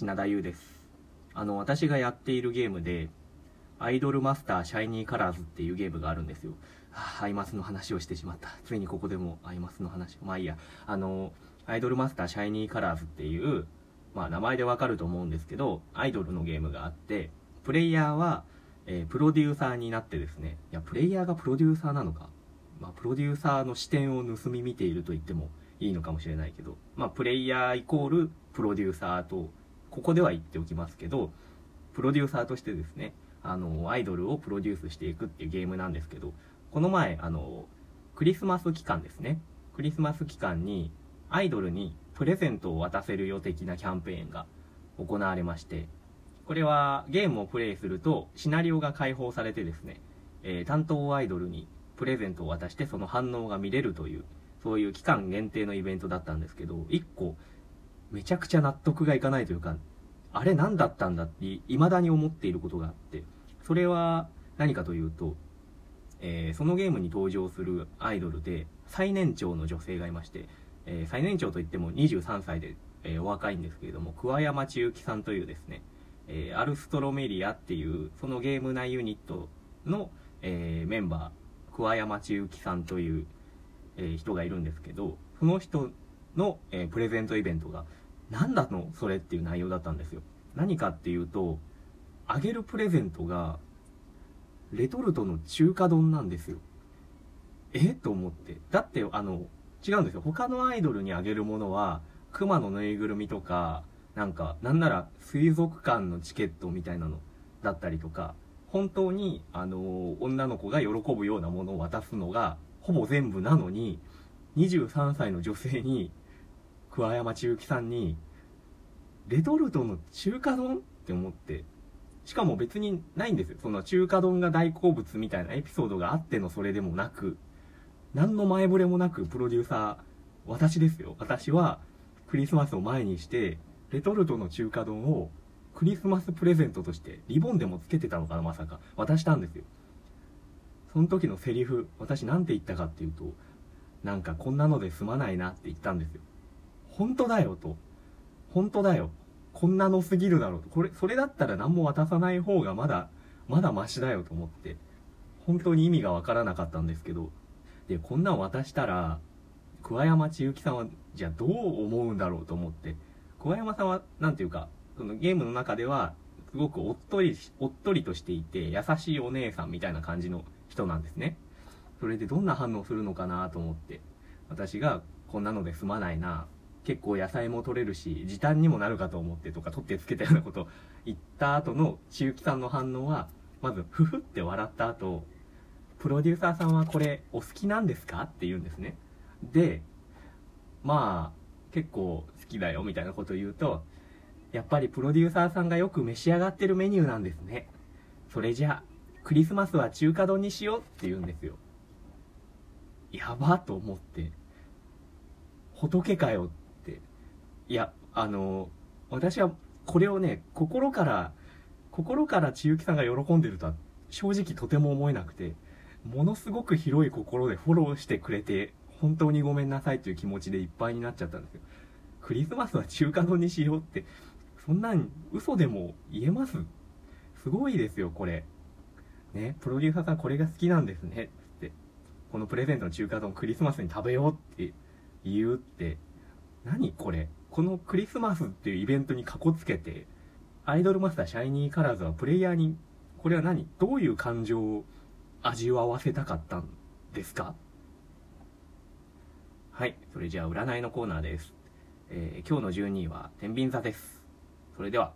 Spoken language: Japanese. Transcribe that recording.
品田優です。あの私がやっているゲームでアイドルマスターシャイニーカラーズっていうゲームがあるんですよ。はあアイマスの話をしてしまった。ついにここでもアイマスの話。まあいいや。あのアイドルマスターシャイニーカラーズっていうまあ名前でわかると思うんですけどアイドルのゲームがあってプレイヤーは、えープロデューサーになってですね。いやプレイヤーがプロデューサーなのか？まあプロデューサーの視点を盗み見ていると言ってもいいのかもしれないけど、まあ、プレイヤーイコールプロデューサーと、ここでは言っておきますけど、プロデューサーとしてですね、あの、アイドルをプロデュースしていくっていうゲームなんですけど、この前、あの、クリスマス期間ですね。クリスマス期間に、アイドルにプレゼントを渡せるよ的なキャンペーンが行われまして、これはゲームをプレイすると、シナリオが解放されてですね、えー担当アイドルにプレゼントを渡してその反応が見れるという、そういう期間限定のイベントだったんですけど、一個、めちゃくちゃ納得がいかないというか、あれ何だったんだって、未だに思っていることがあって、それは何かというと、えーそのゲームに登場するアイドルで、最年長の女性がいまして、えー最年長といっても23歳で、えーお若いんですけれども、桑山千幸さんというですね、えアルストロメリアっていう、そのゲーム内ユニットの、えメンバー、桑山千幸さんという、え人がいるんですけど、その人の、えープレゼントイベントが、何だのそれっていう内容だったんですよ。何かっていうと、あげるプレゼントが、レトルトの中華丼なんですよ。え？と思って。だって、あの、違うんですよ。他のアイドルにあげるものは、熊のぬいぐるみとか、なんか、なんなら水族館のチケットみたいなのだったりとか、本当に、あの、女の子が喜ぶようなものを渡すのが、ほぼ全部なのに、23歳の女性に、桑山千幸さんに、レトルトの中華丼って思って、しかも別にないんですよ。その中華丼が大好物みたいなエピソードがあってのそれでもなく、何の前触れもなくプロデューサー、私ですよ。私はクリスマスを前にして、レトルトの中華丼をクリスマスプレゼントとしてリボンでもつけてたのかな、まさか。渡したんですよ。その時のセリフ、私なんて言ったかっていうと、なんかこんなので済まないなって言ったんですよ。本当だよと。本当だよ。こんなのすぎるだろうと。これ、それだったら何も渡さない方がまだ、まだマシだよと思って。本当に意味がわからなかったんですけど。で、こんなん渡したら、桑山千幸さんは、じゃあどう思うんだろうと思って。桑山さんは、なんていうか、そのゲームの中では、すごくおっとり、おっとりとしていて、優しいお姉さんみたいな感じの人なんですね。それでどんな反応するのかなと思って。私が、こんなので済まないな。結構野菜も取れるし、時短にもなるかと思ってとか、取ってつけたようなこと言った後の千幸さんの反応は、まず、ふふって笑った後、プロデューサーさんはこれお好きなんですかって言うんですね。で、まあ、結構好きだよみたいなことを言うと、やっぱりプロデューサーさんがよく召し上がってるメニューなんですね。それじゃあ、クリスマスは中華丼にしようって言うんですよ。やばと思って、仏かよって。いや、あの、私はこれをね、心から、心から千幸さんが喜んでるとは正直とても思えなくて、ものすごく広い心でフォローしてくれて、本当にごめんなさいという気持ちでいっぱいになっちゃったんですよ。クリスマスは中華丼にしようって、そんなん嘘でも言えます？すごいですよ、これ。ね、プロデューサーさんこれが好きなんですね、つって。このプレゼントの中華丼クリスマスに食べようって言うって、何これ？このクリスマスっていうイベントにかこつけて、アイドルマスターシャイニーカラーズはプレイヤーに、これは何？どういう感情を味わわせたかったんですか？はい、それじゃあ占いのコーナーです。えー今日の12位は天秤座です。それでは。